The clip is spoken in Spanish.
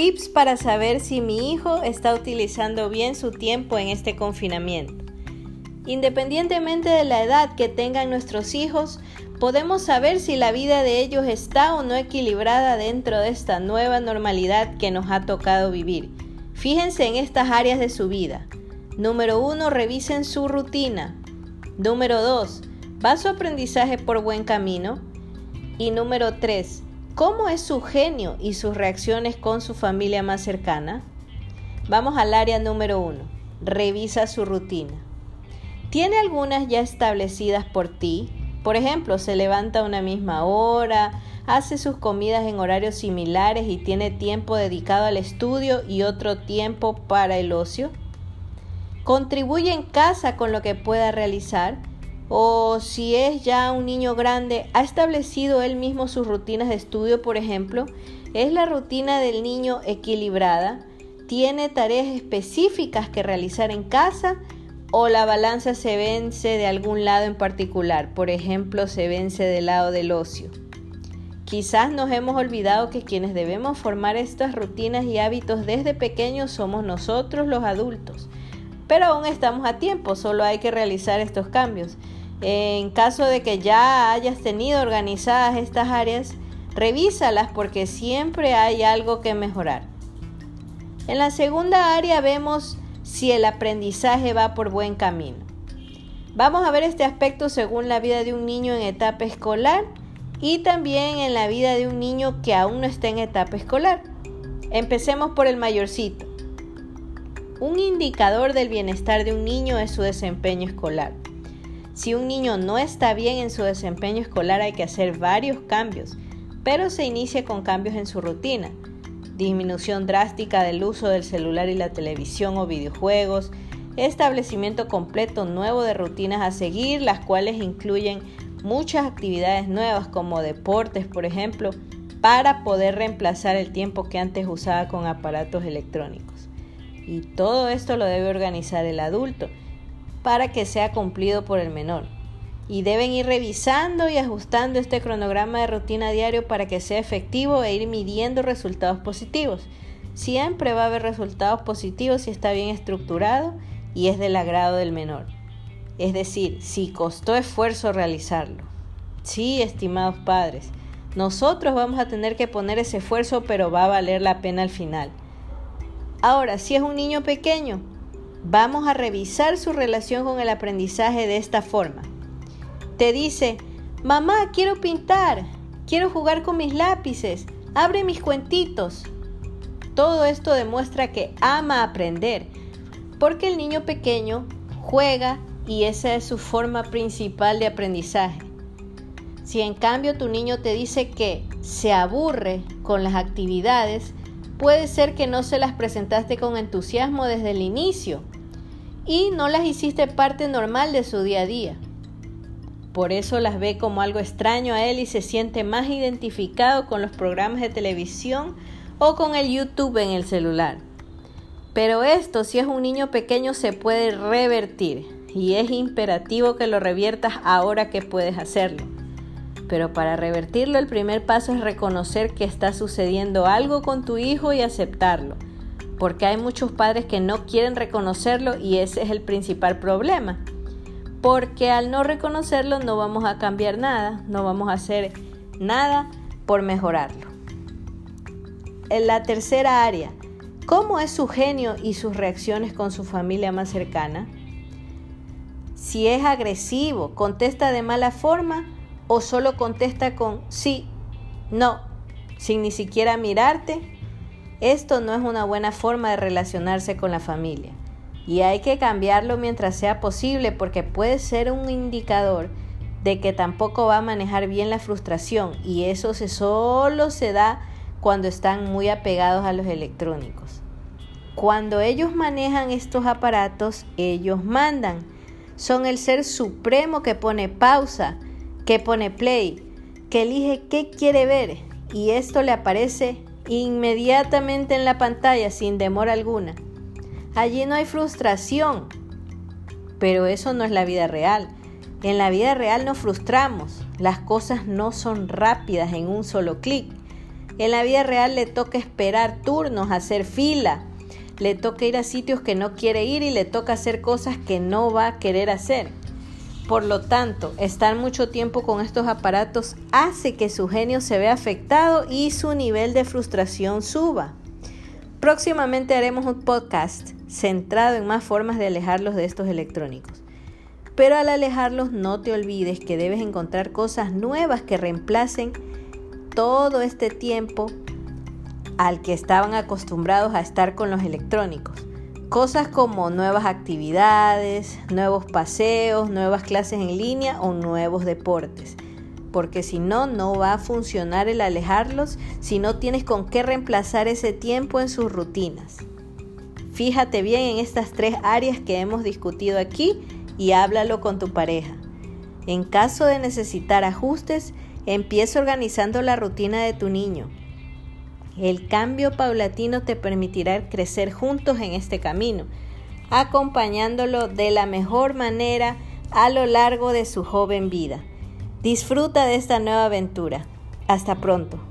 Tips para saber si mi hijo está utilizando bien su tiempo en este confinamiento. Independientemente de la edad que tengan nuestros hijos, podemos saber si la vida de ellos está o no equilibrada dentro de esta nueva normalidad que nos ha tocado vivir. Fíjense en estas áreas de su vida. Número 1. Revisen su rutina. Número 2. ¿Va su aprendizaje por buen camino? Y número 3. ¿Cómo es su genio y sus reacciones con su familia más cercana? Vamos al área número 1. Revisa su rutina. ¿Tiene algunas ya establecidas por ti? Por ejemplo, se levanta a una misma hora, hace sus comidas en horarios similares y tiene tiempo dedicado al estudio y otro tiempo para el ocio. ¿Contribuye en casa con lo que pueda realizar? O si es ya un niño grande, ¿ha establecido él mismo sus rutinas de estudio, por ejemplo? ¿Es la rutina del niño equilibrada? ¿Tiene tareas específicas que realizar en casa? o la balanza se vence de algún lado en particular, por ejemplo, se vence del lado del ocio. Quizás nos hemos olvidado que quienes debemos formar estas rutinas y hábitos desde pequeños somos nosotros los adultos, pero aún estamos a tiempo, solo hay que realizar estos cambios. En caso de que ya hayas tenido organizadas estas áreas, revísalas porque siempre hay algo que mejorar. En la segunda área vemos si el aprendizaje va por buen camino. Vamos a ver este aspecto según la vida de un niño en etapa escolar y también en la vida de un niño que aún no está en etapa escolar. Empecemos por el mayorcito. Un indicador del bienestar de un niño es su desempeño escolar. Si un niño no está bien en su desempeño escolar hay que hacer varios cambios, pero se inicia con cambios en su rutina disminución drástica del uso del celular y la televisión o videojuegos, establecimiento completo nuevo de rutinas a seguir, las cuales incluyen muchas actividades nuevas como deportes, por ejemplo, para poder reemplazar el tiempo que antes usaba con aparatos electrónicos. Y todo esto lo debe organizar el adulto para que sea cumplido por el menor y deben ir revisando y ajustando este cronograma de rutina diario para que sea efectivo e ir midiendo resultados positivos. Siempre va a haber resultados positivos si está bien estructurado y es del agrado del menor. Es decir, si costó esfuerzo realizarlo. Sí, estimados padres, nosotros vamos a tener que poner ese esfuerzo, pero va a valer la pena al final. Ahora, si es un niño pequeño, vamos a revisar su relación con el aprendizaje de esta forma. Te dice, mamá, quiero pintar, quiero jugar con mis lápices, abre mis cuentitos. Todo esto demuestra que ama aprender, porque el niño pequeño juega y esa es su forma principal de aprendizaje. Si en cambio tu niño te dice que se aburre con las actividades, puede ser que no se las presentaste con entusiasmo desde el inicio y no las hiciste parte normal de su día a día. Por eso las ve como algo extraño a él y se siente más identificado con los programas de televisión o con el YouTube en el celular. Pero esto, si es un niño pequeño, se puede revertir y es imperativo que lo reviertas ahora que puedes hacerlo. Pero para revertirlo el primer paso es reconocer que está sucediendo algo con tu hijo y aceptarlo. Porque hay muchos padres que no quieren reconocerlo y ese es el principal problema porque al no reconocerlo no vamos a cambiar nada, no vamos a hacer nada por mejorarlo. En la tercera área, ¿cómo es su genio y sus reacciones con su familia más cercana? Si es agresivo, contesta de mala forma o solo contesta con sí, no, sin ni siquiera mirarte, esto no es una buena forma de relacionarse con la familia y hay que cambiarlo mientras sea posible porque puede ser un indicador de que tampoco va a manejar bien la frustración y eso se solo se da cuando están muy apegados a los electrónicos. Cuando ellos manejan estos aparatos, ellos mandan. Son el ser supremo que pone pausa, que pone play, que elige qué quiere ver y esto le aparece inmediatamente en la pantalla sin demora alguna. Allí no hay frustración, pero eso no es la vida real. En la vida real nos frustramos, las cosas no son rápidas en un solo clic. En la vida real le toca esperar turnos, hacer fila, le toca ir a sitios que no quiere ir y le toca hacer cosas que no va a querer hacer. Por lo tanto, estar mucho tiempo con estos aparatos hace que su genio se vea afectado y su nivel de frustración suba. Próximamente haremos un podcast centrado en más formas de alejarlos de estos electrónicos. Pero al alejarlos no te olvides que debes encontrar cosas nuevas que reemplacen todo este tiempo al que estaban acostumbrados a estar con los electrónicos. Cosas como nuevas actividades, nuevos paseos, nuevas clases en línea o nuevos deportes. Porque si no, no va a funcionar el alejarlos si no tienes con qué reemplazar ese tiempo en sus rutinas. Fíjate bien en estas tres áreas que hemos discutido aquí y háblalo con tu pareja. En caso de necesitar ajustes, empieza organizando la rutina de tu niño. El cambio paulatino te permitirá crecer juntos en este camino, acompañándolo de la mejor manera a lo largo de su joven vida. Disfruta de esta nueva aventura. Hasta pronto.